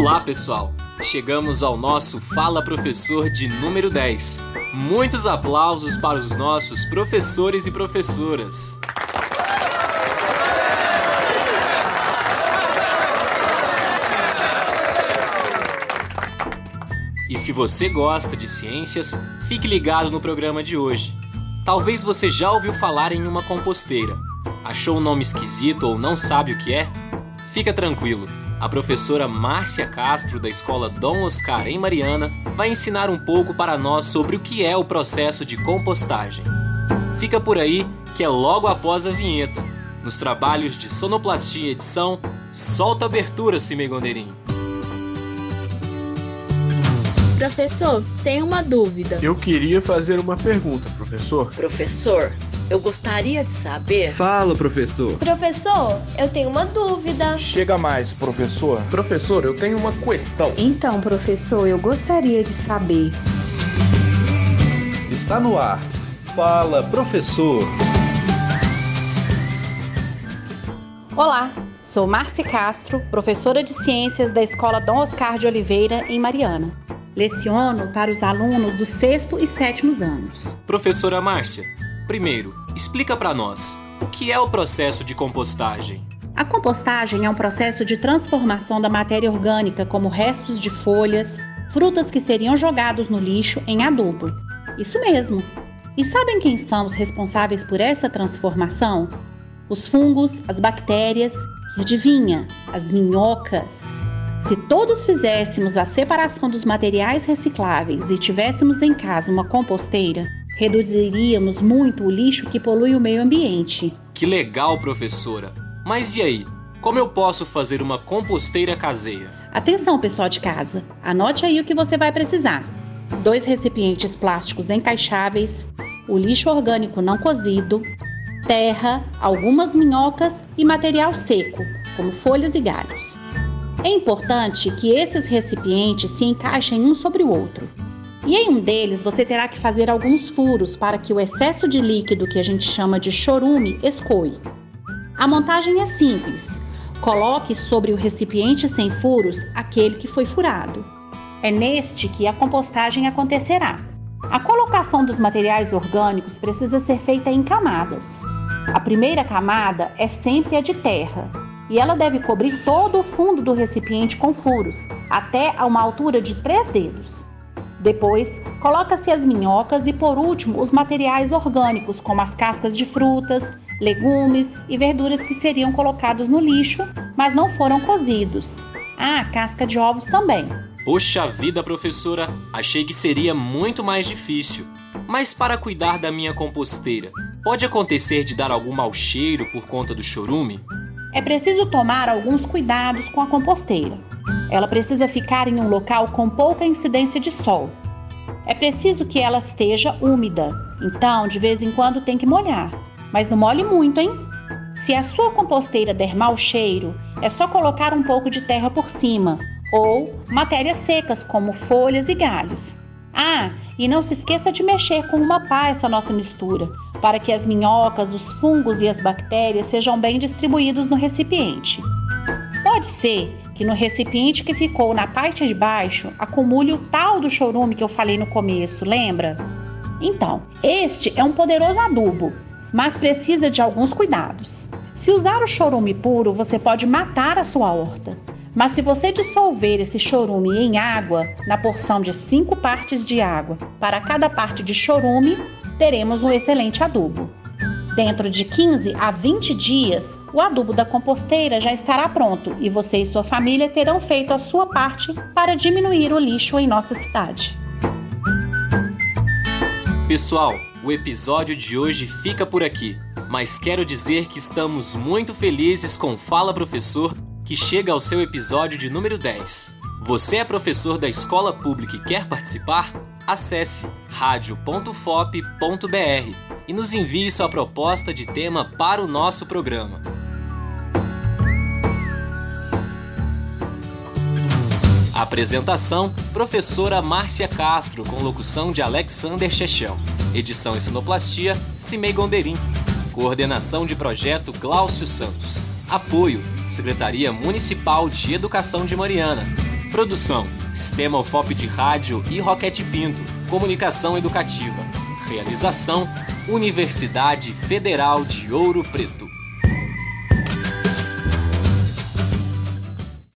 Olá, pessoal! Chegamos ao nosso Fala Professor de número 10. Muitos aplausos para os nossos professores e professoras. E se você gosta de ciências, fique ligado no programa de hoje. Talvez você já ouviu falar em uma composteira. Achou o nome esquisito ou não sabe o que é? Fica tranquilo. A professora Márcia Castro, da escola Dom Oscar em Mariana, vai ensinar um pouco para nós sobre o que é o processo de compostagem. Fica por aí que é logo após a vinheta. Nos trabalhos de sonoplastia e edição, solta a abertura, Cimei Gondeirinho. Professor, tenho uma dúvida. Eu queria fazer uma pergunta, professor. Professor, eu gostaria de saber. Fala, professor. Professor, eu tenho uma dúvida. Chega mais, professor. Professor, eu tenho uma questão. Então, professor, eu gostaria de saber. Está no ar. Fala, professor. Olá, sou Márcia Castro, professora de Ciências da Escola Dom Oscar de Oliveira, em Mariana. Leciono para os alunos do sexto e sétimos anos. Professora Márcia, primeiro, explica para nós o que é o processo de compostagem. A compostagem é um processo de transformação da matéria orgânica, como restos de folhas, frutas que seriam jogados no lixo, em adubo. Isso mesmo. E sabem quem são os responsáveis por essa transformação? Os fungos, as bactérias e adivinha, as minhocas. Se todos fizéssemos a separação dos materiais recicláveis e tivéssemos em casa uma composteira, reduziríamos muito o lixo que polui o meio ambiente. Que legal, professora! Mas e aí? Como eu posso fazer uma composteira caseira? Atenção, pessoal de casa! Anote aí o que você vai precisar: dois recipientes plásticos encaixáveis, o lixo orgânico não cozido, terra, algumas minhocas e material seco, como folhas e galhos. É importante que esses recipientes se encaixem um sobre o outro. E em um deles você terá que fazer alguns furos para que o excesso de líquido que a gente chama de chorume escoe. A montagem é simples. Coloque sobre o recipiente sem furos aquele que foi furado. É neste que a compostagem acontecerá. A colocação dos materiais orgânicos precisa ser feita em camadas. A primeira camada é sempre a de terra, e ela deve cobrir todo o fundo do recipiente com furos, até a uma altura de três dedos. Depois, coloca-se as minhocas e, por último, os materiais orgânicos, como as cascas de frutas, legumes e verduras que seriam colocados no lixo, mas não foram cozidos. Ah, casca de ovos também. Poxa vida, professora, achei que seria muito mais difícil. Mas para cuidar da minha composteira, pode acontecer de dar algum mau cheiro por conta do chorume? É preciso tomar alguns cuidados com a composteira. Ela precisa ficar em um local com pouca incidência de sol. É preciso que ela esteja úmida, então de vez em quando tem que molhar. Mas não molhe muito, hein? Se a sua composteira der mau cheiro, é só colocar um pouco de terra por cima ou matérias secas como folhas e galhos. Ah, e não se esqueça de mexer com uma pá essa nossa mistura, para que as minhocas, os fungos e as bactérias sejam bem distribuídos no recipiente. Pode ser que no recipiente que ficou na parte de baixo acumule o tal do chorume que eu falei no começo, lembra? Então, este é um poderoso adubo, mas precisa de alguns cuidados. Se usar o chorume puro, você pode matar a sua horta. Mas se você dissolver esse chorume em água, na porção de 5 partes de água para cada parte de chorume, teremos um excelente adubo. Dentro de 15 a 20 dias, o adubo da composteira já estará pronto e você e sua família terão feito a sua parte para diminuir o lixo em nossa cidade. Pessoal, o episódio de hoje fica por aqui, mas quero dizer que estamos muito felizes com Fala Professor que chega ao seu episódio de número 10. Você é professor da escola pública e quer participar? Acesse radio.fop.br e nos envie sua proposta de tema para o nosso programa. Apresentação: Professora Márcia Castro, com locução de Alexander Chechel. Edição e sonoplastia: Cimei Gonderim. Coordenação de projeto: Glaucio Santos. Apoio: Secretaria Municipal de Educação de Mariana. Produção: Sistema UFOP de Rádio e Roquete Pinto. Comunicação Educativa. Realização: Universidade Federal de Ouro Preto.